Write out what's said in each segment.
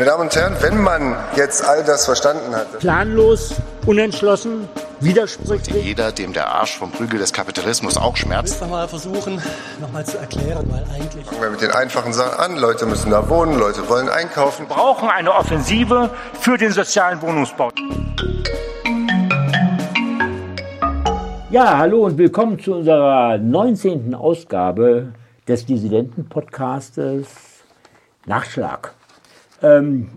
Meine Damen und Herren, wenn man jetzt all das verstanden hat. Planlos, unentschlossen, widersprüchlich. Jeder, dem der Arsch vom Prügel des Kapitalismus auch schmerzt. Ich will mal versuchen, nochmal zu erklären, weil eigentlich. Fangen wir mit den einfachen Sachen an. Leute müssen da wohnen, Leute wollen einkaufen. Wir brauchen eine Offensive für den sozialen Wohnungsbau. Ja, hallo und willkommen zu unserer 19. Ausgabe des Dissidenten-Podcastes Nachschlag. Ähm,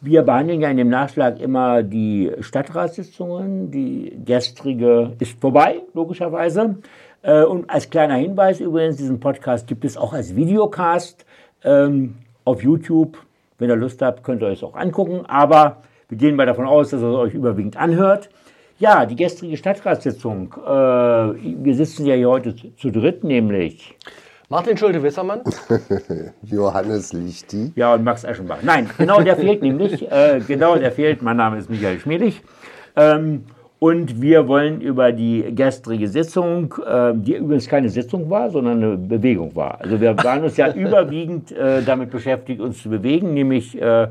wir behandeln ja in dem Nachschlag immer die Stadtratssitzungen. Die gestrige ist vorbei, logischerweise. Äh, und als kleiner Hinweis übrigens, diesen Podcast gibt es auch als Videocast ähm, auf YouTube. Wenn ihr Lust habt, könnt ihr euch auch angucken. Aber wir gehen mal davon aus, dass ihr es euch überwiegend anhört. Ja, die gestrige Stadtratssitzung. Äh, wir sitzen ja hier heute zu dritt, nämlich Martin Schulte-Wissermann. Johannes Lichti. Ja, und Max Eschenbach. Nein, genau der fehlt nämlich. Äh, genau der fehlt. Mein Name ist Michael Schmelig. Ähm, und wir wollen über die gestrige Sitzung, äh, die übrigens keine Sitzung war, sondern eine Bewegung war. Also wir waren uns ja überwiegend äh, damit beschäftigt, uns zu bewegen, nämlich äh,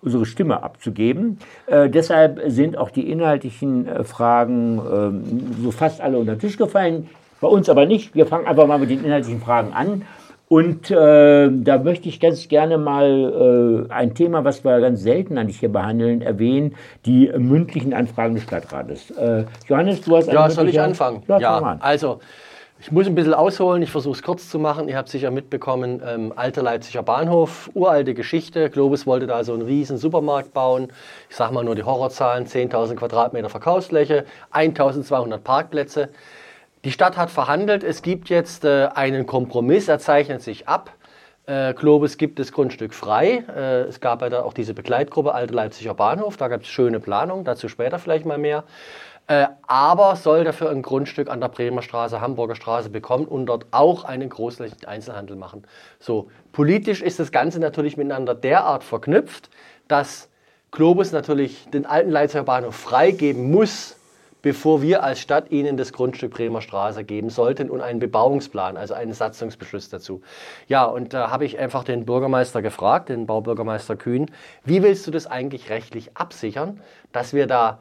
unsere Stimme abzugeben. Äh, deshalb sind auch die inhaltlichen äh, Fragen äh, so fast alle unter den Tisch gefallen. Bei uns aber nicht. Wir fangen einfach mal mit den inhaltlichen Fragen an. Und äh, da möchte ich ganz gerne mal äh, ein Thema, was wir ganz selten eigentlich hier behandeln, erwähnen, die mündlichen Anfragen des Stadtrates. Äh, Johannes, du hast Ja, soll ich anfangen? Ja, ja an. also ich muss ein bisschen ausholen, ich versuche es kurz zu machen. Ihr habt sicher mitbekommen, ähm, alter Leipziger Bahnhof, uralte Geschichte. Globus wollte da so einen riesen Supermarkt bauen. Ich sage mal nur die Horrorzahlen, 10.000 Quadratmeter Verkaufsfläche, 1.200 Parkplätze. Die Stadt hat verhandelt, es gibt jetzt äh, einen Kompromiss, er zeichnet sich ab. Äh, Globus gibt das Grundstück frei. Äh, es gab ja da auch diese Begleitgruppe Alte Leipziger Bahnhof, da gab es schöne Planung, dazu später vielleicht mal mehr. Äh, aber soll dafür ein Grundstück an der Bremer Straße, Hamburger Straße bekommen und dort auch einen großflächigen Einzelhandel machen. So, politisch ist das Ganze natürlich miteinander derart verknüpft, dass Globus natürlich den alten Leipziger Bahnhof freigeben muss, bevor wir als Stadt Ihnen das Grundstück Bremer Straße geben sollten und einen Bebauungsplan, also einen Satzungsbeschluss dazu. Ja, und da habe ich einfach den Bürgermeister gefragt, den Baubürgermeister Kühn, wie willst du das eigentlich rechtlich absichern, dass wir da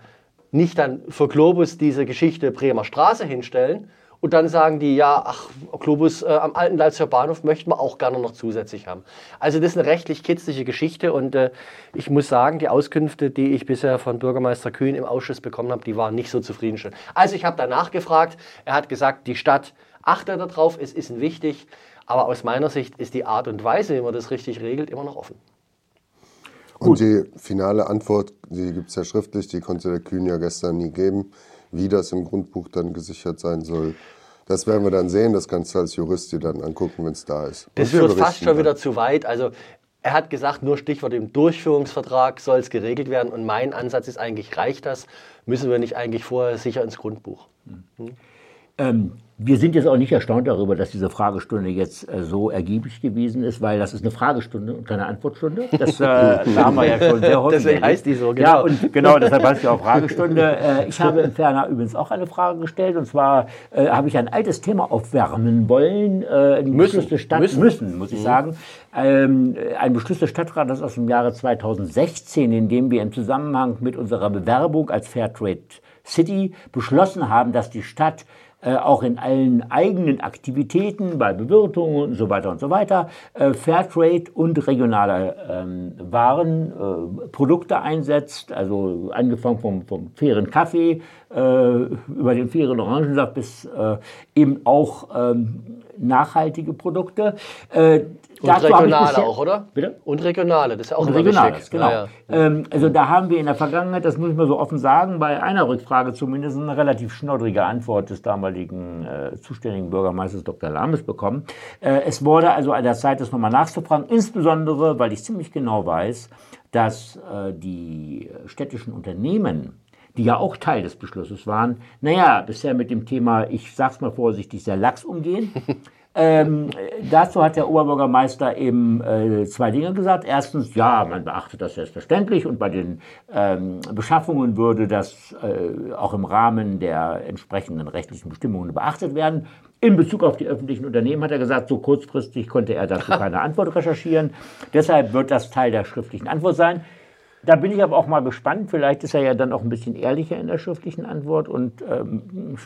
nicht dann für Globus diese Geschichte Bremer Straße hinstellen, und dann sagen die, ja, ach, Globus äh, am alten Leipziger Bahnhof möchten wir auch gerne noch zusätzlich haben. Also das ist eine rechtlich kitzliche Geschichte und äh, ich muss sagen, die Auskünfte, die ich bisher von Bürgermeister Kühn im Ausschuss bekommen habe, die waren nicht so zufriedenstellend. Also ich habe danach gefragt, er hat gesagt, die Stadt achtet darauf, es ist wichtig, aber aus meiner Sicht ist die Art und Weise, wie man das richtig regelt, immer noch offen. Und die finale Antwort, die gibt es ja schriftlich, die konnte der Kühn ja gestern nie geben wie das im Grundbuch dann gesichert sein soll. Das werden wir dann sehen, das kannst du als Jurist dir dann angucken, wenn es da ist. Das führt fast schon dann. wieder zu weit. Also er hat gesagt, nur Stichwort im Durchführungsvertrag soll es geregelt werden. Und mein Ansatz ist eigentlich, reicht das? Müssen wir nicht eigentlich vorher sicher ins Grundbuch? Hm. Ähm, wir sind jetzt auch nicht erstaunt darüber, dass diese Fragestunde jetzt äh, so ergiebig gewesen ist, weil das ist eine Fragestunde und keine Antwortstunde. Das äh, haben wir ja schon sehr häufig. Deswegen heißt die so, genau. Ja, und genau, deshalb heißt sie auch Fragestunde. Äh, ich habe im Ferner übrigens auch eine Frage gestellt und zwar äh, habe ich ein altes Thema aufwärmen wollen. Äh, ein müssen. Stadt, müssen, müssen muss ich mhm. sagen. Ähm, ein Beschluss des Stadtrates aus dem Jahre 2016, in dem wir im Zusammenhang mit unserer Bewerbung als Fairtrade City beschlossen haben, dass die Stadt äh, auch in allen eigenen Aktivitäten, bei Bewirtungen und so weiter und so weiter, äh, Fairtrade und regionale ähm, Waren, äh, Produkte einsetzt, also angefangen vom, vom fairen Kaffee äh, über den fairen Orangensaft bis äh, eben auch ähm, nachhaltige Produkte. Und regionale auch, oder? Bitte? Und regionale, das ist ja auch und regionale, wichtig. genau. Ja, ja. Ähm, also da haben wir in der Vergangenheit, das muss ich mal so offen sagen, bei einer Rückfrage zumindest eine relativ schnoddrige Antwort des damaligen äh, zuständigen Bürgermeisters Dr. Lames bekommen. Äh, es wurde also an der Zeit, das nochmal nachzufragen, insbesondere, weil ich ziemlich genau weiß, dass äh, die städtischen Unternehmen die ja auch Teil des Beschlusses waren, naja, bisher mit dem Thema, ich sag's mal vorsichtig, sehr lax umgehen. Ähm, dazu hat der Oberbürgermeister eben äh, zwei Dinge gesagt. Erstens, ja, man beachtet das selbstverständlich und bei den ähm, Beschaffungen würde das äh, auch im Rahmen der entsprechenden rechtlichen Bestimmungen beachtet werden. In Bezug auf die öffentlichen Unternehmen hat er gesagt, so kurzfristig konnte er dazu keine Antwort recherchieren. Deshalb wird das Teil der schriftlichen Antwort sein. Da bin ich aber auch mal gespannt. Vielleicht ist er ja dann auch ein bisschen ehrlicher in der schriftlichen Antwort. Und, ähm,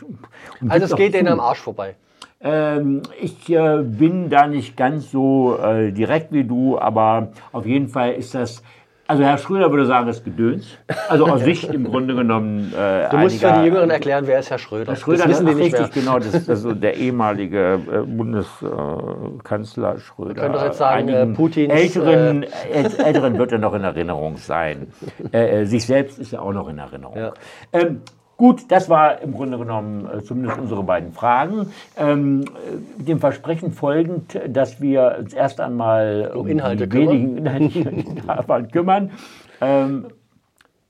also es geht denen am Arsch vorbei. Ähm, ich äh, bin da nicht ganz so äh, direkt wie du, aber auf jeden Fall ist das also Herr Schröder würde sagen, das Gedöns. Also aus Sicht im Grunde genommen. Äh, du musst für die Jüngeren erklären, wer ist Herr Schröder. Herr Schröder, das wissen die nicht richtig, mehr. genau, das ist also der ehemalige äh, Bundeskanzler Schröder. Wir können doch jetzt sagen, äh, Putins... Älteren, äh, Älteren wird er noch in Erinnerung sein. Sich selbst ist er auch noch in Erinnerung. Ja. Ähm, Gut, das war im Grunde genommen äh, zumindest unsere beiden Fragen. Ähm, dem Versprechen folgend, dass wir uns erst einmal um, um Inhalte die wenigen Inhalte kümmern. Ähm,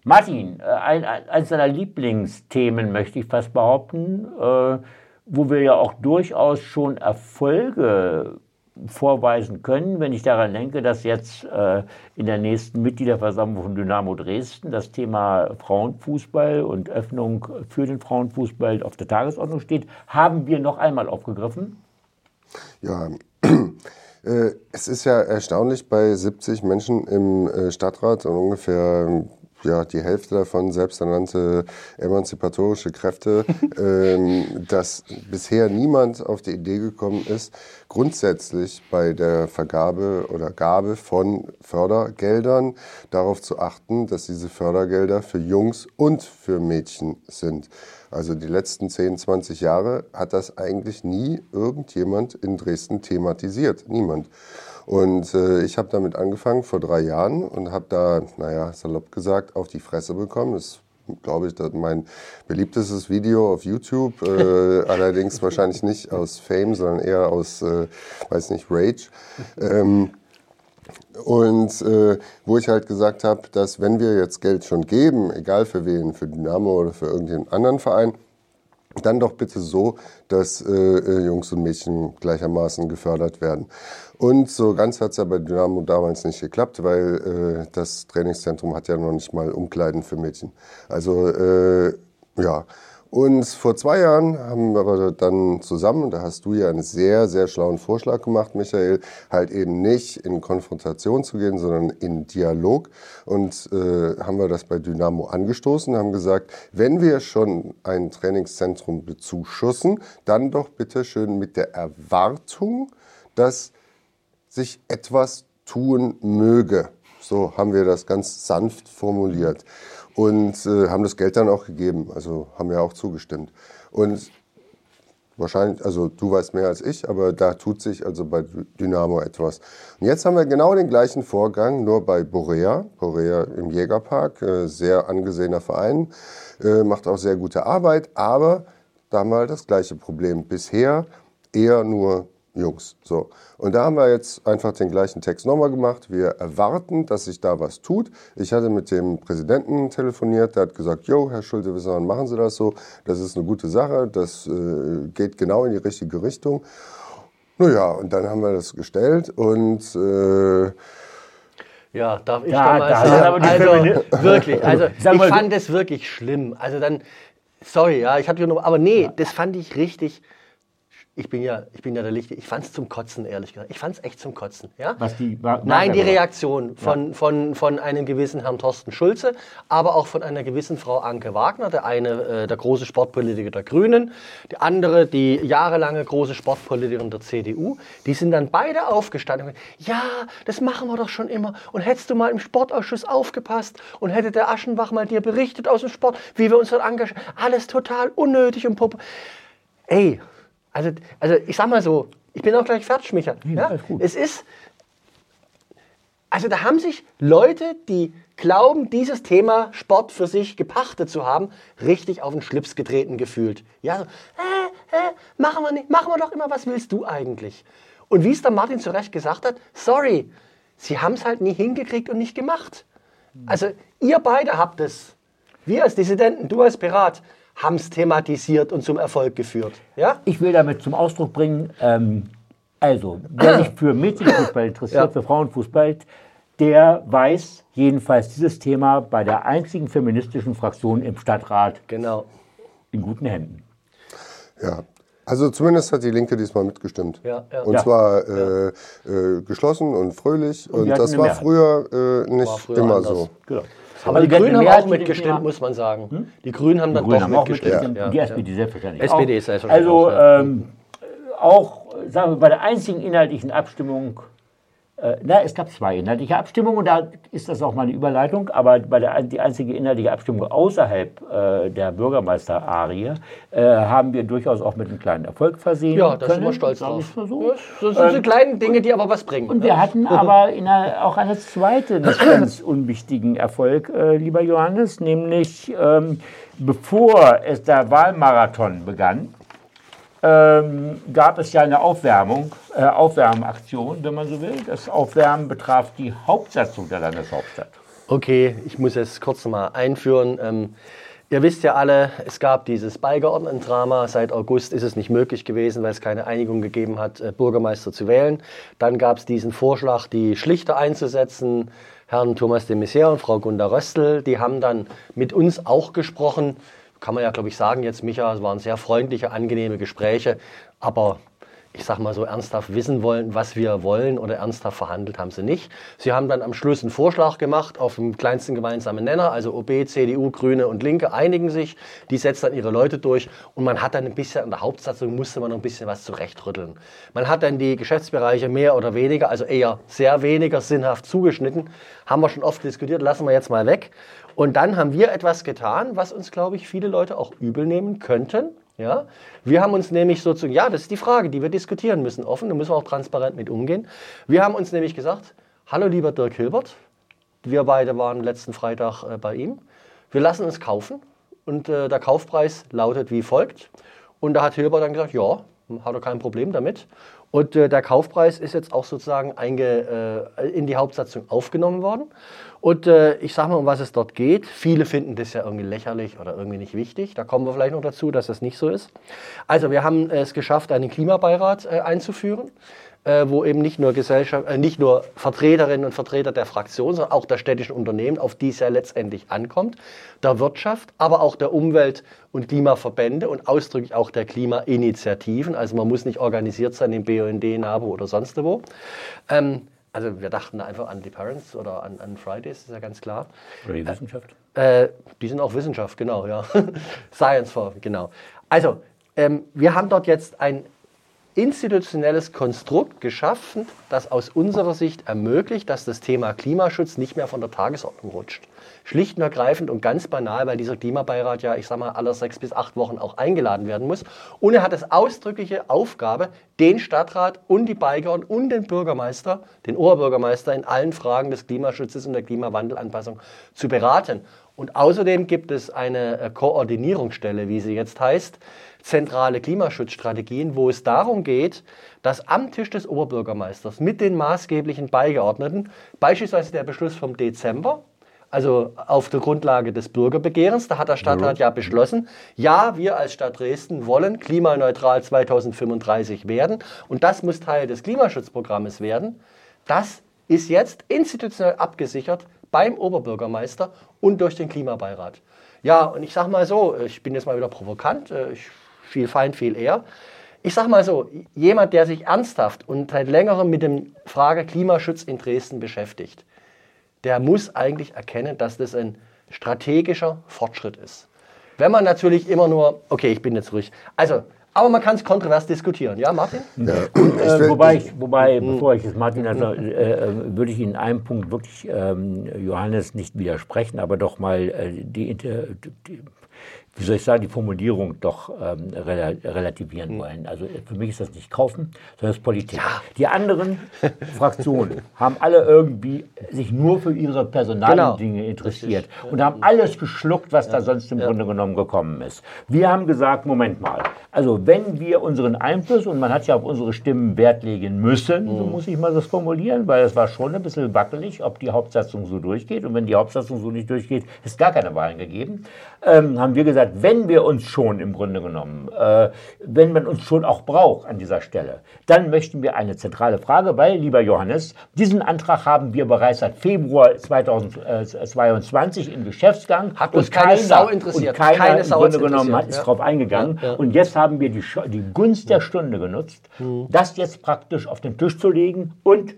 Martin, äh, ein, eines deiner Lieblingsthemen möchte ich fast behaupten, äh, wo wir ja auch durchaus schon Erfolge vorweisen können, wenn ich daran denke, dass jetzt äh, in der nächsten Mitgliederversammlung von Dynamo Dresden das Thema Frauenfußball und Öffnung für den Frauenfußball auf der Tagesordnung steht, haben wir noch einmal aufgegriffen. Ja, äh, es ist ja erstaunlich bei 70 Menschen im äh, Stadtrat und ungefähr ja, die Hälfte davon selbsternannte emanzipatorische Kräfte, ähm, dass bisher niemand auf die Idee gekommen ist, grundsätzlich bei der Vergabe oder Gabe von Fördergeldern darauf zu achten, dass diese Fördergelder für Jungs und für Mädchen sind. Also die letzten 10, 20 Jahre hat das eigentlich nie irgendjemand in Dresden thematisiert. Niemand. Und äh, ich habe damit angefangen vor drei Jahren und habe da, naja, salopp gesagt, auf die Fresse bekommen. Das glaube ich, mein beliebtestes Video auf YouTube. Äh, allerdings wahrscheinlich nicht aus Fame, sondern eher aus, äh, weiß nicht, Rage. Ähm, und äh, wo ich halt gesagt habe, dass wenn wir jetzt Geld schon geben, egal für wen, für Dynamo oder für irgendeinen anderen Verein, dann doch bitte so, dass äh, äh Jungs und Mädchen gleichermaßen gefördert werden. Und so ganz hat es ja bei Dynamo damals nicht geklappt, weil äh, das Trainingszentrum hat ja noch nicht mal Umkleiden für Mädchen. Also äh, ja. Und vor zwei Jahren haben wir dann zusammen, da hast du ja einen sehr, sehr schlauen Vorschlag gemacht, Michael, halt eben nicht in Konfrontation zu gehen, sondern in Dialog. Und äh, haben wir das bei Dynamo angestoßen, haben gesagt, wenn wir schon ein Trainingszentrum bezuschussen, dann doch bitte schön mit der Erwartung, dass sich etwas tun möge. So haben wir das ganz sanft formuliert und äh, haben das Geld dann auch gegeben. Also haben wir auch zugestimmt. Und wahrscheinlich, also du weißt mehr als ich, aber da tut sich also bei Dynamo etwas. Und jetzt haben wir genau den gleichen Vorgang, nur bei Borea. Borea im Jägerpark, äh, sehr angesehener Verein, äh, macht auch sehr gute Arbeit, aber da halt das gleiche Problem. Bisher eher nur Jungs. So. Und da haben wir jetzt einfach den gleichen Text nochmal gemacht. Wir erwarten, dass sich da was tut. Ich hatte mit dem Präsidenten telefoniert, der hat gesagt, Jo, Herr Schulte, Wissermann, machen Sie das so. Das ist eine gute Sache, das äh, geht genau in die richtige Richtung. Naja, und dann haben wir das gestellt und äh, ja, darf ich ja, da mal da sagen? Also wirklich, also ich fand das wirklich schlimm. Also dann, sorry, ja, ich hatte nur, aber nee, das fand ich richtig ich bin ja, ich bin ja der Lichte. Ich fand es zum Kotzen, ehrlich gesagt. Ich fand es echt zum Kotzen. Ja? Was die, war, Nein, die Reaktion von, ja. von, von einem gewissen Herrn Thorsten Schulze, aber auch von einer gewissen Frau Anke Wagner, der eine äh, der große Sportpolitiker der Grünen, die andere die jahrelange große Sportpolitikerin der CDU. Die sind dann beide aufgestanden und gesagt, ja, das machen wir doch schon immer. Und hättest du mal im Sportausschuss aufgepasst und hätte der Aschenbach mal dir berichtet aus dem Sport, wie wir uns dort engagieren. Alles total unnötig und pop. Ey, also, also ich sag mal so, ich bin auch gleich fertig, Micha. Ja, ja? Es ist, also da haben sich Leute, die glauben, dieses Thema Sport für sich gepachtet zu haben, richtig auf den Schlips getreten gefühlt. Ja, so, äh, äh, machen wir nicht, machen wir doch immer, was willst du eigentlich? Und wie es der Martin zu Recht gesagt hat, sorry, sie haben es halt nie hingekriegt und nicht gemacht. Also ihr beide habt es, wir als Dissidenten, du als Pirat, haben es thematisiert und zum Erfolg geführt. Ja? Ich will damit zum Ausdruck bringen, ähm, Also, wer sich für Mädchenfußball interessiert, ja. für Frauenfußball, der weiß jedenfalls dieses Thema bei der einzigen feministischen Fraktion im Stadtrat genau. in guten Händen. Ja, also zumindest hat die Linke diesmal mitgestimmt. Ja, ja. Und zwar äh, äh, geschlossen und fröhlich. Und, und das war früher äh, nicht war früher immer anders. so. Genau. Aber die, die Grünen haben auch mitgestimmt, muss man sagen. Hm? Die Grünen haben die dann Grünen doch haben mitgestimmt. mitgestimmt. Ja. Die SPD selbstverständlich. SPD ist selbstverständlich. Also ähm, auch, sagen wir, bei der einzigen inhaltlichen Abstimmung äh, na, es gab zwei inhaltliche Abstimmungen und da ist das auch mal eine Überleitung, aber bei der die einzige inhaltliche Abstimmung außerhalb äh, der Bürgermeister-Arie äh, haben wir durchaus auch mit einem kleinen Erfolg versehen. Ja, da sind wir stolz drauf. So. Das sind ähm, kleine Dinge, die aber was bringen. Und ne? wir hatten aber einer, auch einen zweiten ganz unwichtigen Erfolg, äh, lieber Johannes, nämlich ähm, bevor es der Wahlmarathon begann, ähm, gab es ja eine Aufwärmung, äh, Aufwärmaktion, wenn man so will. Das Aufwärmen betraf die Hauptsatzung der Landeshauptstadt. Okay, ich muss es kurz mal einführen. Ähm, ihr wisst ja alle, es gab dieses Beigeordnetendrama. Seit August ist es nicht möglich gewesen, weil es keine Einigung gegeben hat, äh, Bürgermeister zu wählen. Dann gab es diesen Vorschlag, die Schlichter einzusetzen. Herrn Thomas de Maizière und Frau Gunda Röstl, die haben dann mit uns auch gesprochen kann man ja, glaube ich, sagen jetzt, Micha, es waren sehr freundliche, angenehme Gespräche, aber ich sage mal so ernsthaft wissen wollen, was wir wollen oder ernsthaft verhandelt haben sie nicht. Sie haben dann am Schluss einen Vorschlag gemacht auf dem kleinsten gemeinsamen Nenner, also OB, CDU, Grüne und Linke einigen sich, die setzt dann ihre Leute durch und man hat dann ein bisschen in der Hauptsatzung musste man noch ein bisschen was zurechtrütteln. Man hat dann die Geschäftsbereiche mehr oder weniger, also eher sehr weniger sinnhaft zugeschnitten, haben wir schon oft diskutiert, lassen wir jetzt mal weg und dann haben wir etwas getan, was uns, glaube ich, viele Leute auch übel nehmen könnten. Ja? Wir haben uns nämlich sozusagen, ja, das ist die Frage, die wir diskutieren müssen, offen, da müssen wir auch transparent mit umgehen. Wir haben uns nämlich gesagt, hallo lieber Dirk Hilbert, wir beide waren letzten Freitag äh, bei ihm, wir lassen uns kaufen und äh, der Kaufpreis lautet wie folgt. Und da hat Hilbert dann gesagt, ja, hat er kein Problem damit. Und äh, der Kaufpreis ist jetzt auch sozusagen einge, äh, in die Hauptsatzung aufgenommen worden. Und äh, ich sage mal, um was es dort geht. Viele finden das ja irgendwie lächerlich oder irgendwie nicht wichtig. Da kommen wir vielleicht noch dazu, dass das nicht so ist. Also wir haben es geschafft, einen Klimabeirat äh, einzuführen äh, wo eben nicht nur, Gesellschaft, äh, nicht nur Vertreterinnen und Vertreter der Fraktion, sondern auch der städtischen Unternehmen, auf die es ja letztendlich ankommt, der Wirtschaft, aber auch der Umwelt- und Klimaverbände und ausdrücklich auch der Klimainitiativen. Also man muss nicht organisiert sein im BUND, NABU oder sonst wo. Ähm, also wir dachten einfach an die Parents oder an, an Fridays, ist ja ganz klar. Oder die Wissenschaft? Äh, die sind auch Wissenschaft, genau, ja. Science for, genau. Also, ähm, wir haben dort jetzt ein institutionelles Konstrukt geschaffen, das aus unserer Sicht ermöglicht, dass das Thema Klimaschutz nicht mehr von der Tagesordnung rutscht. Schlicht und ergreifend und ganz banal, weil dieser Klimabeirat ja, ich sag mal, alle sechs bis acht Wochen auch eingeladen werden muss. Und er hat es ausdrückliche Aufgabe, den Stadtrat und die Beigeordneten und den Bürgermeister, den Oberbürgermeister in allen Fragen des Klimaschutzes und der Klimawandelanpassung zu beraten. Und außerdem gibt es eine äh, Koordinierungsstelle, wie sie jetzt heißt, zentrale Klimaschutzstrategien, wo es darum geht, dass am Tisch des Oberbürgermeisters mit den maßgeblichen Beigeordneten, beispielsweise der Beschluss vom Dezember, also auf der Grundlage des Bürgerbegehrens, da hat der Stadtrat ja beschlossen, ja, wir als Stadt Dresden wollen klimaneutral 2035 werden und das muss Teil des Klimaschutzprogrammes werden. Das ist jetzt institutionell abgesichert beim Oberbürgermeister und durch den Klimabeirat. Ja, und ich sage mal so, ich bin jetzt mal wieder provokant, äh, ich viel Feind, viel eher. Ich sage mal so, jemand, der sich ernsthaft und seit längerem mit dem Frage Klimaschutz in Dresden beschäftigt, der muss eigentlich erkennen, dass das ein strategischer Fortschritt ist. Wenn man natürlich immer nur, okay, ich bin jetzt ruhig. Also, aber man kann es kontrovers diskutieren, ja, Martin? Ja. Äh, wobei, ich, wobei mhm. bevor ich es Martin, also, äh, äh, würde ich in einem Punkt wirklich ähm, Johannes nicht widersprechen, aber doch mal äh, die, die, wie soll ich sagen, die Formulierung doch ähm, relativieren mhm. wollen. Also für mich ist das nicht kaufen, sondern es ist Politik. Ja. Die anderen Fraktionen haben alle irgendwie sich nur für ihre personalen genau. interessiert Richtig. und haben alles geschluckt, was ja. da sonst im ja. Grunde genommen gekommen ist. Wir haben gesagt, Moment mal, also wenn wir unseren Einfluss, und man hat ja auf unsere Stimmen Wert legen müssen, mhm. so muss ich mal das formulieren, weil es war schon ein bisschen wackelig, ob die Hauptsatzung so durchgeht. Und wenn die Hauptsatzung so nicht durchgeht, ist gar keine Wahlen gegeben, ähm, haben wir gesagt, wenn wir uns schon im Grunde genommen, äh, wenn man uns schon auch braucht an dieser Stelle, dann möchten wir eine zentrale Frage, weil, lieber Johannes, diesen Antrag haben wir bereits seit Februar 2022 im Geschäftsgang. Hat uns keine keiner, Sau interessiert. Und keiner keine im Grunde genommen hat, ist ja. darauf eingegangen. Ja. Und jetzt haben wir die, die Gunst der Stunde genutzt, mhm. das jetzt praktisch auf den Tisch zu legen und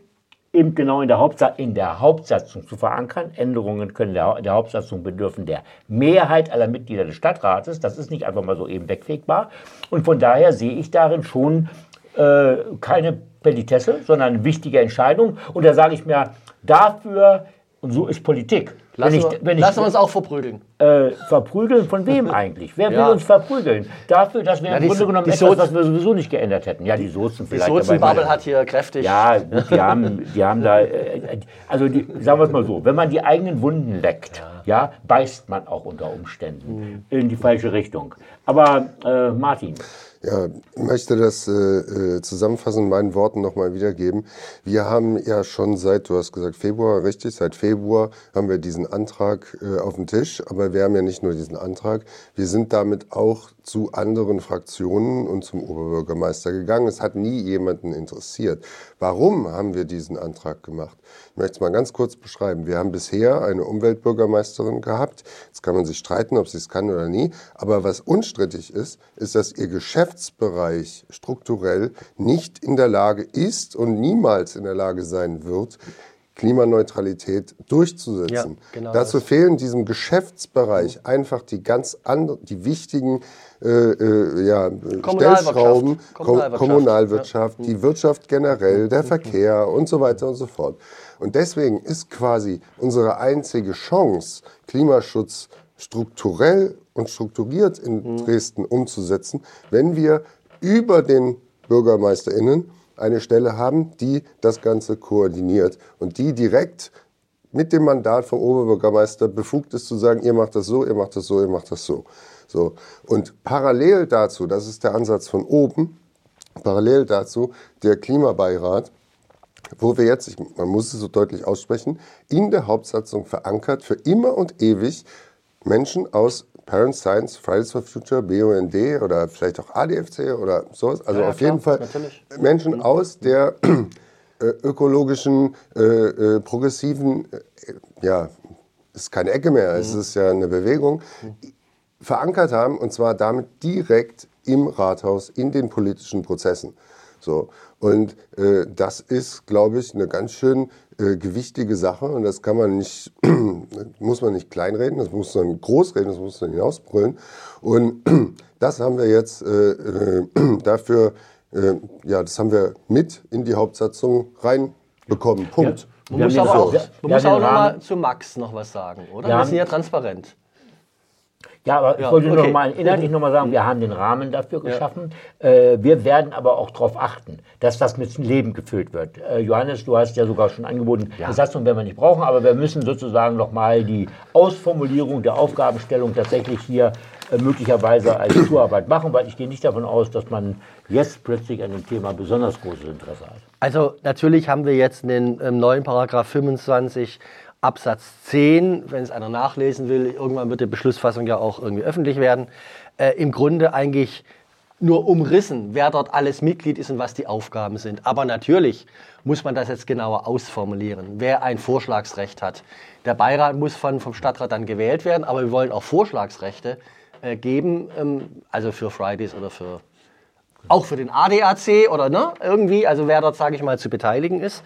eben genau in der, Hauptsa in der Hauptsatzung zu verankern. Änderungen können der, der, Hauptsatzung bedürfen der Mehrheit aller Mitglieder des Stadtrates. Das ist nicht einfach mal so eben wegfegbar. Und von daher sehe ich darin schon äh, keine Petitesse, sondern eine wichtige Entscheidung. Und da sage ich mir, dafür, und so ist Politik, Lassen, ich, wir, lassen wir uns auch verprügeln. Äh, verprügeln von wem eigentlich? Wer ja. will uns verprügeln? Dafür, dass wir ja, im Grunde genommen etwas, was wir sowieso nicht geändert hätten. Ja, die Sozen vielleicht. Die Sozenbubble hat hier kräftig. Ja, die haben, die haben da, äh, also die, sagen wir es mal so, wenn man die eigenen Wunden leckt, ja, ja beißt man auch unter Umständen mhm. in die falsche Richtung. Aber äh, Martin. Ja, ich möchte das äh, äh zusammenfassen in meinen Worten nochmal wiedergeben. Wir haben ja schon seit, du hast gesagt Februar, richtig, seit Februar haben wir diesen Antrag äh, auf dem Tisch. Aber wir haben ja nicht nur diesen Antrag, wir sind damit auch zu anderen Fraktionen und zum Oberbürgermeister gegangen. Es hat nie jemanden interessiert. Warum haben wir diesen Antrag gemacht? Ich möchte es mal ganz kurz beschreiben. Wir haben bisher eine Umweltbürgermeisterin gehabt. Jetzt kann man sich streiten, ob sie es kann oder nie. Aber was unstrittig ist, ist, dass ihr Geschäftsbereich strukturell nicht in der Lage ist und niemals in der Lage sein wird, Klimaneutralität durchzusetzen. Ja, genau Dazu das. fehlen diesem Geschäftsbereich einfach die ganz anderen, die wichtigen äh, äh, ja, Stellschrauben, Kommunalwirtschaft, Kommunalwirtschaft ja. die Wirtschaft generell, der Verkehr und so weiter und so fort. Und deswegen ist quasi unsere einzige Chance, Klimaschutz strukturell und strukturiert in mhm. Dresden umzusetzen, wenn wir über den BürgermeisterInnen eine Stelle haben, die das Ganze koordiniert und die direkt mit dem Mandat vom Oberbürgermeister befugt ist zu sagen, ihr macht das so, ihr macht das so, ihr macht das so. so. Und parallel dazu, das ist der Ansatz von oben, parallel dazu der Klimabeirat, wo wir jetzt, man muss es so deutlich aussprechen, in der Hauptsatzung verankert, für immer und ewig Menschen aus Parents Science, Fridays for Future, BUND oder vielleicht auch ADFC oder sowas. Also ja, auf klar, jeden Fall natürlich. Menschen mhm. aus der äh, ökologischen, äh, äh, progressiven, äh, ja, ist keine Ecke mehr, mhm. es ist ja eine Bewegung, mhm. verankert haben und zwar damit direkt im Rathaus, in den politischen Prozessen. So. Und äh, das ist, glaube ich, eine ganz schön äh, gewichtige Sache und das kann man nicht, muss man nicht kleinreden, das muss man großreden, das muss man hinausbrüllen. Und das haben wir jetzt äh, äh, dafür, äh, ja, das haben wir mit in die Hauptsatzung reinbekommen. Punkt. Ja. Man muss aber auch, man muss auch noch mal zu Max noch was sagen, oder? Wir sind ja transparent. Ja, aber ja, ich wollte okay. noch mal inhaltlich noch mal sagen, wir haben den Rahmen dafür geschaffen. Ja. Äh, wir werden aber auch darauf achten, dass das mit Leben gefüllt wird. Äh, Johannes, du hast ja sogar schon angeboten, ja. Besatzung werden wir nicht brauchen, aber wir müssen sozusagen noch mal die Ausformulierung der Aufgabenstellung tatsächlich hier äh, möglicherweise als Zuarbeit machen, weil ich gehe nicht davon aus, dass man jetzt plötzlich an dem Thema besonders großes Interesse hat. Also natürlich haben wir jetzt den ähm, neuen Paragraph 25 Absatz 10, wenn es einer nachlesen will, irgendwann wird die Beschlussfassung ja auch irgendwie öffentlich werden, äh, im Grunde eigentlich nur umrissen, wer dort alles Mitglied ist und was die Aufgaben sind. Aber natürlich muss man das jetzt genauer ausformulieren, wer ein Vorschlagsrecht hat. Der Beirat muss von, vom Stadtrat dann gewählt werden, aber wir wollen auch Vorschlagsrechte äh, geben, ähm, also für Fridays oder für auch für den ADAC oder ne, irgendwie, also wer dort, sage ich mal, zu beteiligen ist.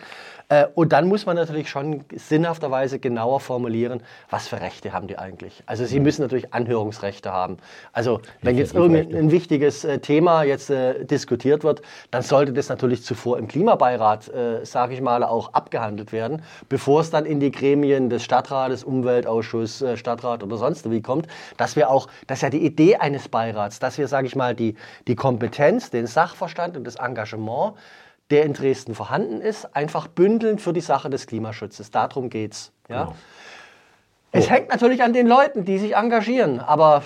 Äh, und dann muss man natürlich schon sinnhafterweise genauer formulieren, was für Rechte haben die eigentlich. Also sie müssen natürlich Anhörungsrechte haben. Also wenn jetzt irgendein wichtiges äh, Thema jetzt äh, diskutiert wird, dann sollte das natürlich zuvor im Klimabeirat, äh, sage ich mal, auch abgehandelt werden, bevor es dann in die Gremien des Stadtrates, Umweltausschuss, äh, Stadtrat oder sonst wie kommt. Dass wir auch, das ist ja die Idee eines Beirats, dass wir, sage ich mal, die, die Kompetenz, den Sachverstand und das Engagement der in Dresden vorhanden ist, einfach bündeln für die Sache des Klimaschutzes. Darum geht's. Ja? Genau. Es hängt natürlich an den Leuten, die sich engagieren, aber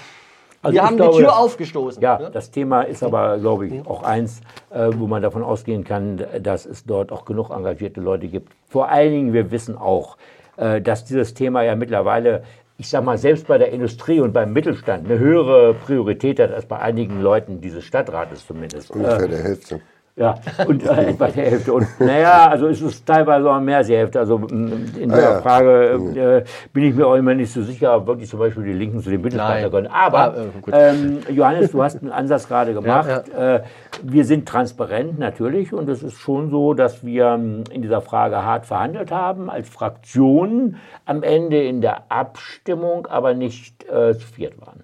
also wir haben glaube, die Tür aufgestoßen. Ja, ne? das Thema ist aber, glaube ich, auch eins, äh, wo man davon ausgehen kann, dass es dort auch genug engagierte Leute gibt. Vor allen Dingen, wir wissen auch, äh, dass dieses Thema ja mittlerweile ich sag mal, selbst bei der Industrie und beim Mittelstand eine höhere Priorität hat als bei einigen Leuten dieses Stadtrates zumindest. Ungefähr äh, der Hälfte. Ja, und äh, etwa der Hälfte. Und naja, also ist es teilweise auch mehr als die Hälfte. Also in ah, der ja. Frage mhm. äh, bin ich mir auch immer nicht so sicher, ob wirklich zum Beispiel die Linken zu den Mittelstand können. Aber ah, äh, ähm, Johannes, du hast einen Ansatz gerade gemacht. Ja, ja. Äh, wir sind transparent natürlich und es ist schon so, dass wir ähm, in dieser Frage hart verhandelt haben als Fraktion, am Ende in der Abstimmung aber nicht äh, zu viert waren.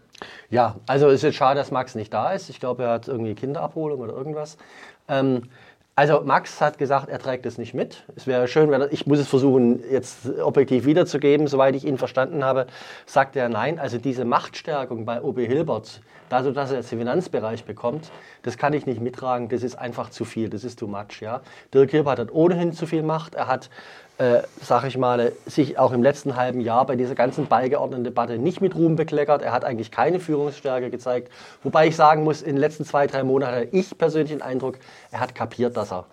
Ja, also es ist jetzt schade, dass Max nicht da ist. Ich glaube, er hat irgendwie Kinderabholung oder irgendwas. Ähm, also Max hat gesagt, er trägt es nicht mit. Es wäre schön, wenn er, ich muss es versuchen, jetzt objektiv wiederzugeben. Soweit ich ihn verstanden habe, sagt er nein. Also diese Machtstärkung bei OB Hilbert, dadurch, dass er jetzt den Finanzbereich bekommt, das kann ich nicht mittragen. Das ist einfach zu viel. Das ist too much. Ja? Dirk Hilbert hat ohnehin zu viel Macht. Er hat äh, sage ich mal, sich auch im letzten halben Jahr bei dieser ganzen beigeordneten Debatte nicht mit Ruhm bekleckert. Er hat eigentlich keine Führungsstärke gezeigt. Wobei ich sagen muss, in den letzten zwei, drei Monaten hatte ich persönlich den Eindruck, er hat kapiert, dass er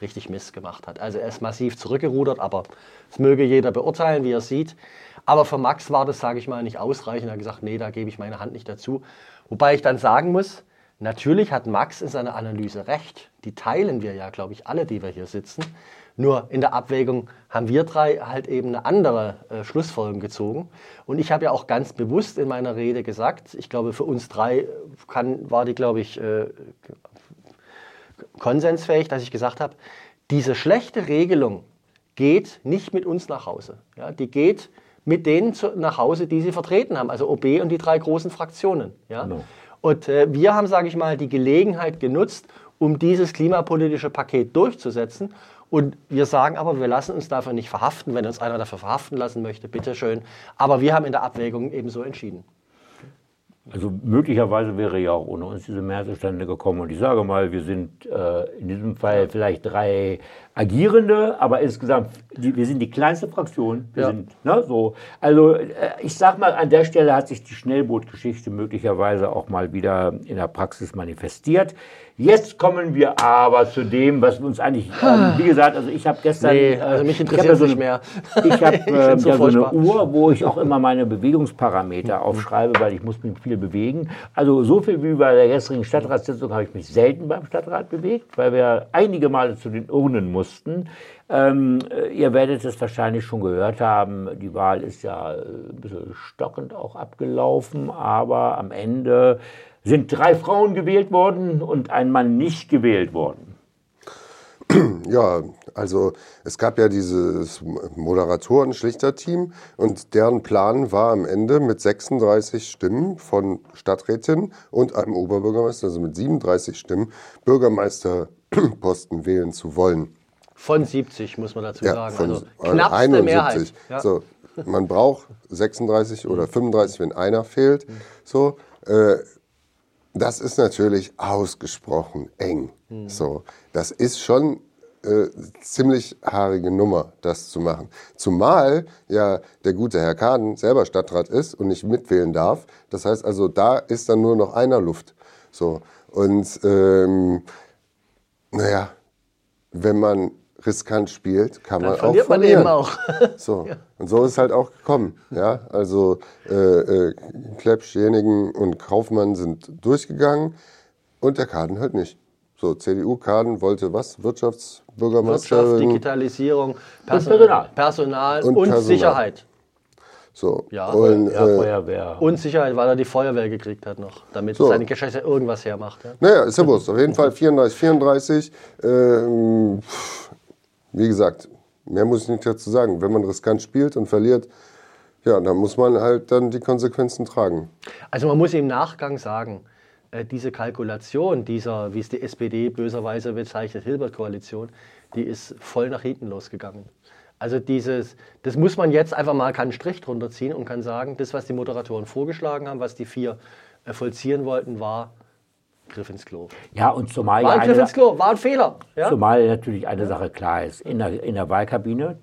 richtig Mist gemacht hat. Also er ist massiv zurückgerudert, aber es möge jeder beurteilen, wie er sieht. Aber für Max war das, sage ich mal, nicht ausreichend. Er hat gesagt, nee, da gebe ich meine Hand nicht dazu. Wobei ich dann sagen muss, natürlich hat Max in seiner Analyse recht. Die teilen wir ja, glaube ich, alle, die wir hier sitzen. Nur in der Abwägung haben wir drei halt eben eine andere äh, Schlussfolgerung gezogen. Und ich habe ja auch ganz bewusst in meiner Rede gesagt, ich glaube, für uns drei kann, war die, glaube ich, äh, konsensfähig, dass ich gesagt habe, diese schlechte Regelung geht nicht mit uns nach Hause. Ja, die geht mit denen zu, nach Hause, die sie vertreten haben, also OB und die drei großen Fraktionen. Ja? Genau. Und äh, wir haben, sage ich mal, die Gelegenheit genutzt, um dieses klimapolitische Paket durchzusetzen. Und wir sagen aber, wir lassen uns dafür nicht verhaften. Wenn uns einer dafür verhaften lassen möchte, bitteschön. Aber wir haben in der Abwägung eben so entschieden. Also möglicherweise wäre ja auch ohne uns diese Mehrheit zustande gekommen. Und ich sage mal, wir sind äh, in diesem Fall vielleicht drei Agierende, aber insgesamt, die, wir sind die kleinste Fraktion. Wir ja. sind, ne, so. Also äh, ich sage mal, an der Stelle hat sich die Schnellbootgeschichte möglicherweise auch mal wieder in der Praxis manifestiert. Jetzt kommen wir aber zu dem, was uns eigentlich, ähm, wie gesagt, also ich habe gestern. Nee, äh, also mich interessiert es so nicht mehr. Ich habe äh, so, ja, so eine Uhr, wo ich auch immer meine Bewegungsparameter aufschreibe, weil ich muss mich viel bewegen. Also so viel wie bei der gestrigen Stadtratssitzung habe ich mich selten beim Stadtrat bewegt, weil wir einige Male zu den Urnen mussten. Ähm, äh, ihr werdet es wahrscheinlich schon gehört haben, die Wahl ist ja äh, ein bisschen stockend auch abgelaufen, aber am Ende sind drei Frauen gewählt worden und ein Mann nicht gewählt worden. Ja, also es gab ja dieses Moderatoren-Schlichterteam und deren Plan war am Ende mit 36 Stimmen von Stadträtin und einem Oberbürgermeister, also mit 37 Stimmen, Bürgermeisterposten wählen zu wollen. Von 70 muss man dazu ja, sagen. Von also knappste 71. Mehrheit. Ja. So, man braucht 36 oder 35, wenn einer fehlt. So, äh, das ist natürlich ausgesprochen eng. Mhm. So, das ist schon äh, ziemlich haarige Nummer, das zu machen. Zumal ja der gute Herr Kaden selber Stadtrat ist und nicht mitwählen darf. Das heißt also, da ist dann nur noch einer Luft. So und ähm, naja, wenn man riskant spielt, kann Dann man auch verlieren. Man auch. so. Ja. Und so ist es halt auch gekommen. Ja? Also äh, äh, Klepsch, Jenigen und Kaufmann sind durchgegangen und der Kaden halt nicht. So, CDU-Kaden wollte was? Wirtschaftsbürgermeisterin? Wirtschaft, Digitalisierung, Personal, Personal und, und Personal. Sicherheit. So. Ja, und, ja, äh, Feuerwehr. Und Sicherheit, weil er die Feuerwehr gekriegt hat noch, damit so. seine Geschäfte irgendwas hermacht. Ja? Naja, ist ja wurscht. Auf jeden Fall 34, 34. Äh, wie gesagt, mehr muss ich nicht dazu sagen. Wenn man riskant spielt und verliert, ja, dann muss man halt dann die Konsequenzen tragen. Also man muss im Nachgang sagen, äh, diese Kalkulation dieser, wie es die SPD böserweise bezeichnet, Hilbert-Koalition, die ist voll nach hinten losgegangen. Also dieses, das muss man jetzt einfach mal keinen Strich drunter ziehen und kann sagen, das, was die Moderatoren vorgeschlagen haben, was die vier äh, vollziehen wollten, war Griff ins Klo. Ja, und zumal war ein Griff ins Klo, war ein Fehler. Ja? Zumal natürlich eine Sache klar ist. In der, in der Wahlkabine,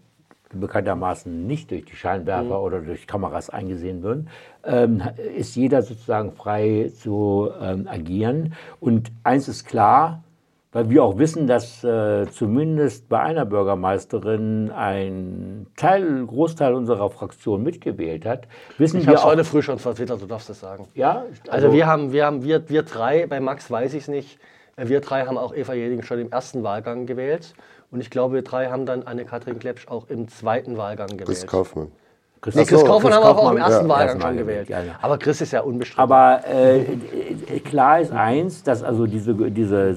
die bekanntermaßen nicht durch die Scheinwerfer mhm. oder durch Kameras eingesehen würden, ähm, ist jeder sozusagen frei zu ähm, agieren. Und eins ist klar, weil wir auch wissen, dass äh, zumindest bei einer Bürgermeisterin ein Teil, Großteil unserer Fraktion mitgewählt hat, wissen ich wir auch. heute früh schon vertwittert, du darfst das sagen. Ja, also, also wir haben, wir haben, wir, wir drei, bei Max weiß ich es nicht, äh, wir drei haben auch Eva Jeding schon im ersten Wahlgang gewählt. Und ich glaube, wir drei haben dann Anne-Kathrin Klepsch auch im zweiten Wahlgang gewählt. Chris Kaufmann. Chris, nee, Chris so, Kaufmann haben wir auch im ersten ja, Wahlgang schon gewählt. Ja, ja. Aber Chris ist ja unbestritten. Aber äh, klar ist eins, dass also diese, diese äh,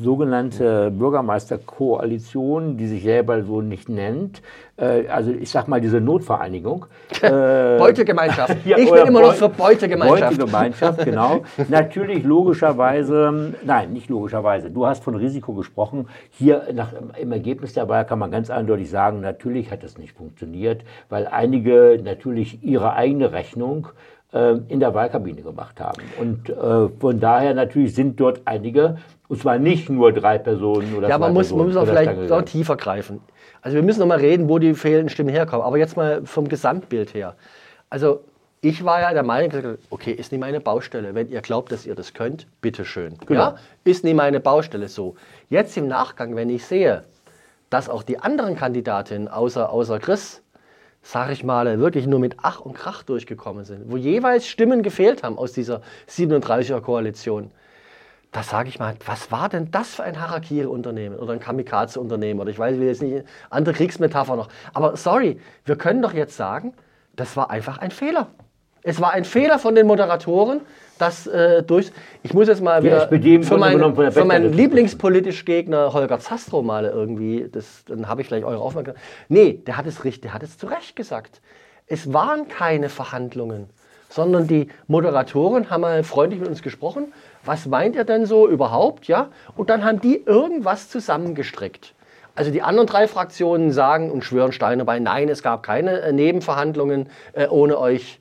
sogenannte Bürgermeisterkoalition, die sich selber so nicht nennt, also ich sag mal diese Notvereinigung. Äh, Beutegemeinschaft. ich bin immer noch für Beutegemeinschaft. Beutegemeinschaft, genau. Natürlich logischerweise, nein, nicht logischerweise. Du hast von Risiko gesprochen. Hier nach, im Ergebnis dabei kann man ganz eindeutig sagen, natürlich hat es nicht funktioniert, weil einige natürlich ihre eigene Rechnung äh, in der Wahlkabine gemacht haben. Und äh, von daher natürlich sind dort einige, und zwar nicht nur drei Personen oder Ja, man muss, man muss auch vielleicht dort tiefer greifen. Also wir müssen noch mal reden, wo die fehlenden Stimmen herkommen. Aber jetzt mal vom Gesamtbild her. Also ich war ja der Meinung, okay, ist nicht meine Baustelle. Wenn ihr glaubt, dass ihr das könnt, bitteschön. Genau. Ja? Ist nicht meine Baustelle so. Jetzt im Nachgang, wenn ich sehe, dass auch die anderen Kandidatinnen außer, außer Chris, sage ich mal, wirklich nur mit Ach und Krach durchgekommen sind, wo jeweils Stimmen gefehlt haben aus dieser 37er Koalition, da sage ich mal, was war denn das für ein Harakiri-Unternehmen oder ein Kamikaze-Unternehmen oder ich weiß, ich will jetzt nicht, andere Kriegsmetapher noch. Aber sorry, wir können doch jetzt sagen, das war einfach ein Fehler. Es war ein Fehler von den Moderatoren, dass äh, durch. Ich muss jetzt mal wieder für, mein, für meinen Lieblingspolitisch Gegner Holger Zastro mal irgendwie, das, dann habe ich vielleicht eure Aufmerksamkeit. Nee, der hat es richtig, der hat es zu Recht gesagt. Es waren keine Verhandlungen, sondern die Moderatoren haben mal freundlich mit uns gesprochen was meint ihr denn so überhaupt? Ja? Und dann haben die irgendwas zusammengestrickt. Also die anderen drei Fraktionen sagen und schwören Steine bei, nein, es gab keine äh, Nebenverhandlungen äh, ohne euch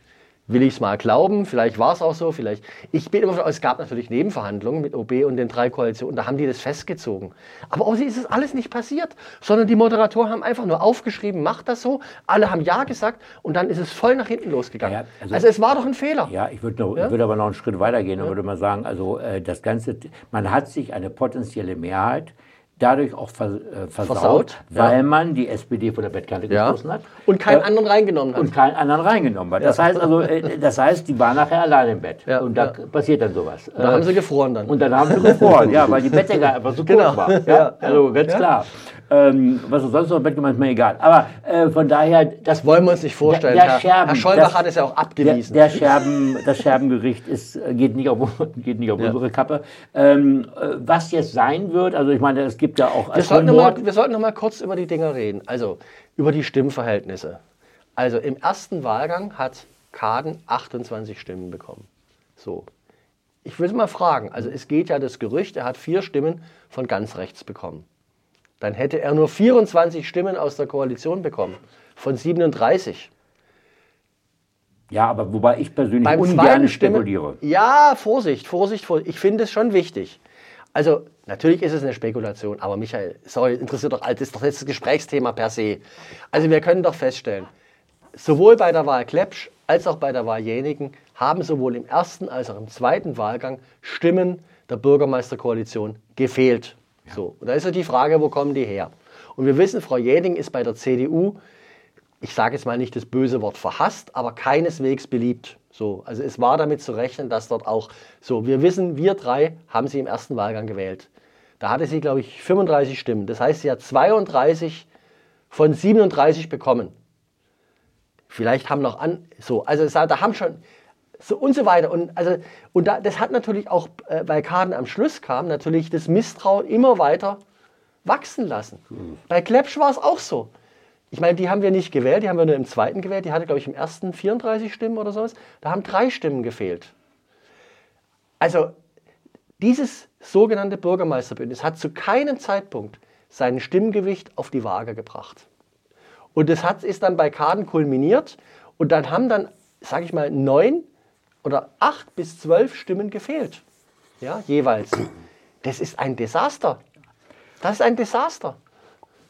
will ich es mal glauben. Vielleicht war es auch so, vielleicht. Ich bin immer, es gab natürlich Nebenverhandlungen mit OB und den drei Koalitionen, da haben die das festgezogen. Aber außerdem ist es alles nicht passiert, sondern die Moderatoren haben einfach nur aufgeschrieben, macht das so. Alle haben Ja gesagt und dann ist es voll nach hinten losgegangen. Ja, also, also, es war doch ein Fehler. Ja, ich würde ja? würd aber noch einen Schritt weitergehen und würde mal sagen, also äh, das Ganze, man hat sich eine potenzielle Mehrheit dadurch auch vers äh, versaut, versaut, weil ja. man die SPD von der Bettkante ja. gestoßen hat. Und keinen äh, anderen reingenommen hat. Und keinen anderen reingenommen hat. Das ja. heißt also, äh, das heißt, die waren nachher allein im Bett. Und da passiert dann sowas. Und da haben sie gefroren dann. Und dann haben sie gefroren, ja, weil die Bettdecke einfach so genau. kurz war. Ja? Also ganz klar. Ähm, was sonst noch im Bett gemacht, ist mir egal. Aber äh, von daher, das wollen wir uns nicht vorstellen. Der, der Scherben, Herr Scholbach hat es ja auch abgewiesen. Der, der Scherben, das Scherbengericht ist, äh, geht nicht auf, geht nicht auf ja. unsere Kappe. Ähm, äh, was jetzt sein wird, also ich meine, es gibt ja auch. Wir sollten, noch mal, wir sollten noch mal kurz über die Dinge reden. Also über die Stimmverhältnisse. Also im ersten Wahlgang hat Kaden 28 Stimmen bekommen. So. Ich will mal fragen, also es geht ja das Gerücht, er hat vier Stimmen von ganz rechts bekommen dann hätte er nur 24 Stimmen aus der Koalition bekommen, von 37. Ja, aber wobei ich persönlich Beim ungern spekuliere. Ja, Vorsicht, Vorsicht, Vorsicht. Ich finde es schon wichtig. Also, natürlich ist es eine Spekulation, aber Michael, sorry, interessiert doch, das ist doch jetzt das Gesprächsthema per se. Also, wir können doch feststellen, sowohl bei der Wahl Klepsch als auch bei der Wahl Jenigen haben sowohl im ersten als auch im zweiten Wahlgang Stimmen der Bürgermeisterkoalition gefehlt. So, und da ist ja die Frage, wo kommen die her? Und wir wissen, Frau Jäding ist bei der CDU, ich sage jetzt mal nicht das böse Wort verhasst, aber keineswegs beliebt. So, also es war damit zu rechnen, dass dort auch so, wir wissen, wir drei haben sie im ersten Wahlgang gewählt. Da hatte sie, glaube ich, 35 Stimmen. Das heißt, sie hat 32 von 37 bekommen. Vielleicht haben noch an, so, also da haben schon, so und so weiter. Und, also, und da, das hat natürlich auch, äh, weil Kaden am Schluss kam, natürlich das Misstrauen immer weiter wachsen lassen. Mhm. Bei Klepsch war es auch so. Ich meine, die haben wir nicht gewählt, die haben wir nur im zweiten gewählt. Die hatte, glaube ich, im ersten 34 Stimmen oder sowas. Da haben drei Stimmen gefehlt. Also, dieses sogenannte Bürgermeisterbündnis hat zu keinem Zeitpunkt sein Stimmgewicht auf die Waage gebracht. Und das hat, ist dann bei Kaden kulminiert. Und dann haben dann, sage ich mal, neun oder acht bis zwölf Stimmen gefehlt. Ja, jeweils. Das ist ein Desaster. Das ist ein Desaster.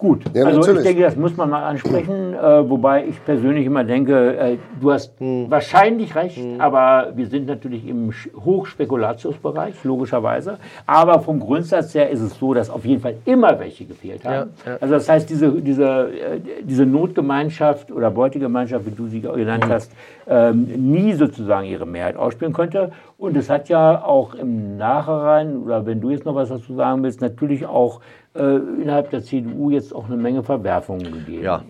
Gut, ja, also natürlich. ich denke, das muss man mal ansprechen, äh, wobei ich persönlich immer denke, äh, du hast hm. wahrscheinlich recht, hm. aber wir sind natürlich im Hochspekulationsbereich, logischerweise. Aber vom Grundsatz her ist es so, dass auf jeden Fall immer welche gefehlt haben. Ja, ja. Also das heißt, diese, diese, äh, diese Notgemeinschaft oder Beutegemeinschaft, wie du sie genannt hm. hast, ähm, nie sozusagen ihre Mehrheit ausspielen könnte. Und es hat ja auch im Nachhinein, oder wenn du jetzt noch was dazu sagen willst, natürlich auch äh, innerhalb der CDU jetzt auch eine Menge Verwerfungen gegeben. Ja,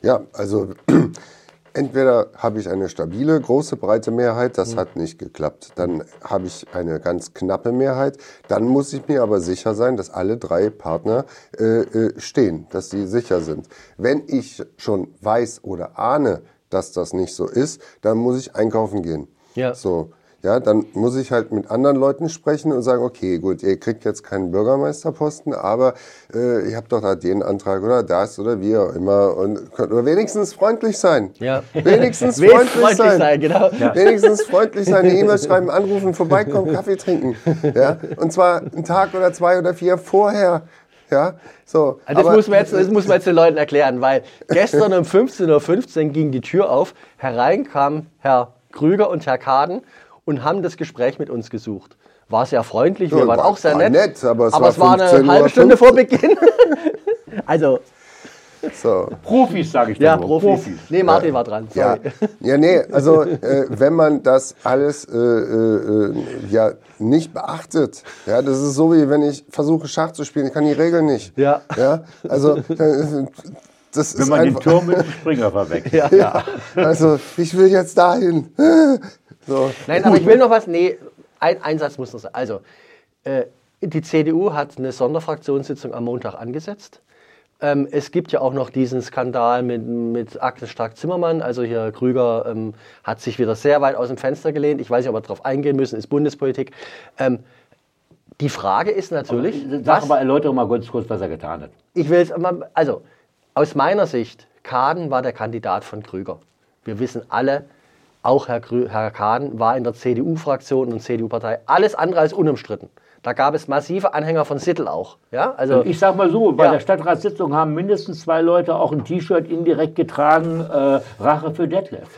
ja also entweder habe ich eine stabile, große, breite Mehrheit, das mhm. hat nicht geklappt. Dann habe ich eine ganz knappe Mehrheit. Dann muss ich mir aber sicher sein, dass alle drei Partner äh, äh, stehen, dass sie sicher sind. Wenn ich schon weiß oder ahne, dass das nicht so ist, dann muss ich einkaufen gehen. Ja. So ja, dann muss ich halt mit anderen Leuten sprechen und sagen, okay, gut, ihr kriegt jetzt keinen Bürgermeisterposten, aber äh, ihr habt doch da den Antrag oder das oder wie auch immer und könnt oder wenigstens freundlich sein. Ja. Wenigstens freundlich, freundlich sein. sein genau. Ja. Wenigstens freundlich sein, eine E-Mail schreiben, anrufen, vorbeikommen, Kaffee trinken. Ja, und zwar einen Tag oder zwei oder vier vorher. Ja, so. Also das, muss man jetzt, das muss man jetzt den Leuten erklären, weil gestern um 15.15 Uhr ging die Tür auf, herein kam Herr Krüger und Herr Kaden und haben das Gespräch mit uns gesucht. War sehr freundlich, wir ja, waren war, auch sehr nett. nett aber es aber war, es war eine halbe Stunde vor Beginn. also. So. Profis, sage ich da. Ja, Profis. Profis. Nee, Martin ja. war dran. Sorry. Ja. ja, nee, also äh, wenn man das alles äh, äh, ja nicht beachtet, ja, das ist so wie wenn ich versuche Schach zu spielen, ich kann die Regeln nicht. Ja. ja also äh, das wenn man den Turm mit dem Springer verwechselt. Ja. ja. Also ich will jetzt dahin. So. Nein, aber ich will noch was. Nee, ein, ein Satz muss noch sein. Also, äh, die CDU hat eine Sonderfraktionssitzung am Montag angesetzt. Ähm, es gibt ja auch noch diesen Skandal mit, mit Agnes Stark-Zimmermann. Also hier Krüger ähm, hat sich wieder sehr weit aus dem Fenster gelehnt. Ich weiß nicht, ob wir darauf eingehen müssen, ist Bundespolitik. Ähm, die Frage ist natürlich. Aber, sag was, aber erläutere mal ganz kurz, was er getan hat. Ich will es also aus meiner Sicht, Kaden war der Kandidat von Krüger. Wir wissen alle, auch Herr, Grü Herr Kahn war in der CDU-Fraktion und CDU-Partei alles andere als unumstritten. Da gab es massive Anhänger von Sittel auch. Ja, also, ich sag mal so, bei ja. der Stadtratssitzung haben mindestens zwei Leute auch ein T-Shirt indirekt getragen, äh, Rache für Detlef.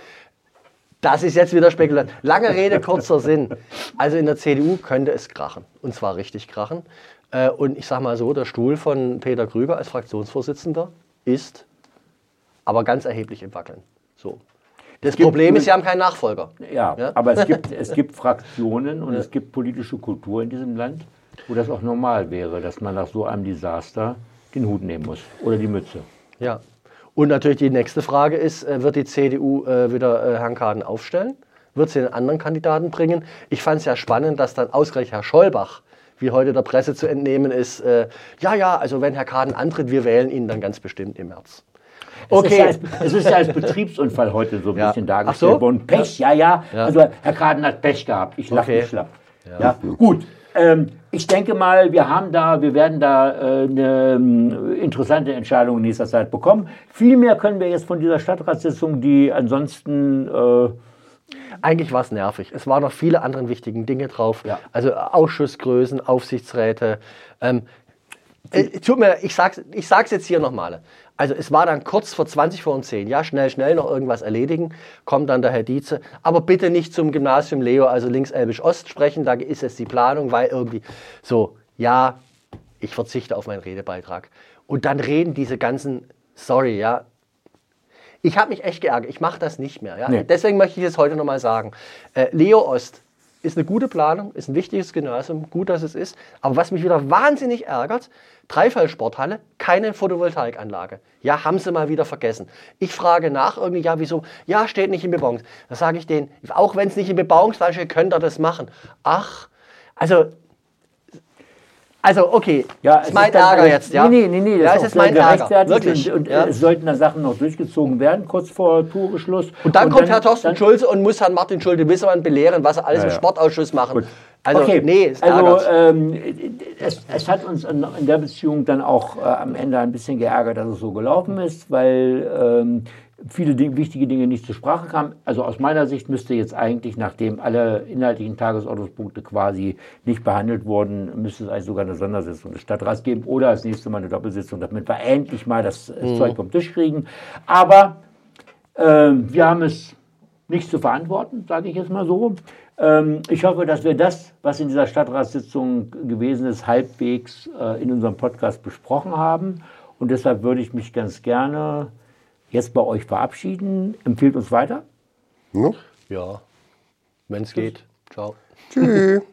Das ist jetzt wieder Spekulation. Lange Rede, kurzer Sinn. Also in der CDU könnte es krachen. Und zwar richtig krachen. Äh, und ich sag mal so, der Stuhl von Peter Krüger als Fraktionsvorsitzender ist aber ganz erheblich im Wackeln. So. Das Problem ist, sie haben keinen Nachfolger. Ja, ja? aber es gibt, es gibt Fraktionen und ja. es gibt politische Kultur in diesem Land, wo das auch normal wäre, dass man nach so einem Desaster den Hut nehmen muss oder die Mütze. Ja. Und natürlich die nächste Frage ist, äh, wird die CDU äh, wieder äh, Herrn Kaden aufstellen? Wird sie einen anderen Kandidaten bringen? Ich fand es ja spannend, dass dann ausgerechnet Herr Scholbach, wie heute der Presse zu entnehmen ist, ja, ja, also wenn Herr Kaden antritt, wir wählen ihn dann ganz bestimmt im März. Okay. Es ist, ja als, es ist ja als Betriebsunfall heute so ein ja. bisschen dargestellt so? worden. Pech, ja, ja, ja. Also Herr Kaden hat Pech gehabt. Ich lache okay. schlapp. Ja. Gut. Ähm, ich denke mal, wir haben da, wir werden da äh, eine äh, interessante Entscheidung in nächster Zeit bekommen. Viel mehr können wir jetzt von dieser Stadtratssitzung, die ansonsten äh, eigentlich war es nervig. Es waren noch viele andere wichtige Dinge drauf. Ja. Also Ausschussgrößen, Aufsichtsräte. Ähm, äh, tut mir, ich sag's, ich sag's jetzt hier nochmal. Also es war dann kurz vor 20 vor 10, ja, schnell, schnell noch irgendwas erledigen, kommt dann der Herr Dietze, aber bitte nicht zum Gymnasium Leo, also links Elbisch Ost sprechen, da ist es die Planung, weil irgendwie so, ja, ich verzichte auf meinen Redebeitrag. Und dann reden diese ganzen, sorry, ja, ich habe mich echt geärgert, ich mache das nicht mehr. Ja? Nee. Deswegen möchte ich es heute nochmal sagen. Äh, Leo Ost ist eine gute Planung, ist ein wichtiges Gymnasium, gut, dass es ist. Aber was mich wieder wahnsinnig ärgert, Dreifallsporthalle, keine Photovoltaikanlage. Ja, haben sie mal wieder vergessen. Ich frage nach irgendwie, ja, wieso? Ja, steht nicht im Bebauungs. Da sage ich denen, auch wenn es nicht im Bebauungsplan steht, könnt ihr das machen. Ach, also also, okay, ja, das ist mein Ärger jetzt, ja? Nee, nee, nee, das, ja, ist, ist mein Ärger, wirklich. Und, und ja. es sollten da Sachen noch durchgezogen werden, kurz vor Tourbeschluss. Und dann und kommt dann, Herr Thorsten Schulze und muss Herrn Martin Schulte-Wissermann belehren, was er alles ja, im Sportausschuss machen. Gut. Also, okay. nee, es also ähm, es, es, hat uns in, in, der Beziehung dann auch äh, am Ende ein bisschen geärgert, dass es so gelaufen ist, weil ähm, viele Dinge, wichtige Dinge nicht zur Sprache kamen. Also aus meiner Sicht müsste jetzt eigentlich, nachdem alle inhaltlichen Tagesordnungspunkte quasi nicht behandelt wurden, müsste es eigentlich sogar eine Sondersitzung des Stadtrats geben oder das nächste Mal eine Doppelsitzung, damit wir endlich mal das mhm. Zeug vom Tisch kriegen. Aber äh, wir haben es nicht zu verantworten, sage ich jetzt mal so. Ähm, ich hoffe, dass wir das, was in dieser Stadtratssitzung gewesen ist, halbwegs äh, in unserem Podcast besprochen haben. Und deshalb würde ich mich ganz gerne jetzt bei euch verabschieden. Empfiehlt uns weiter? Ja, ja wenn es geht. Ciao. Tschüss.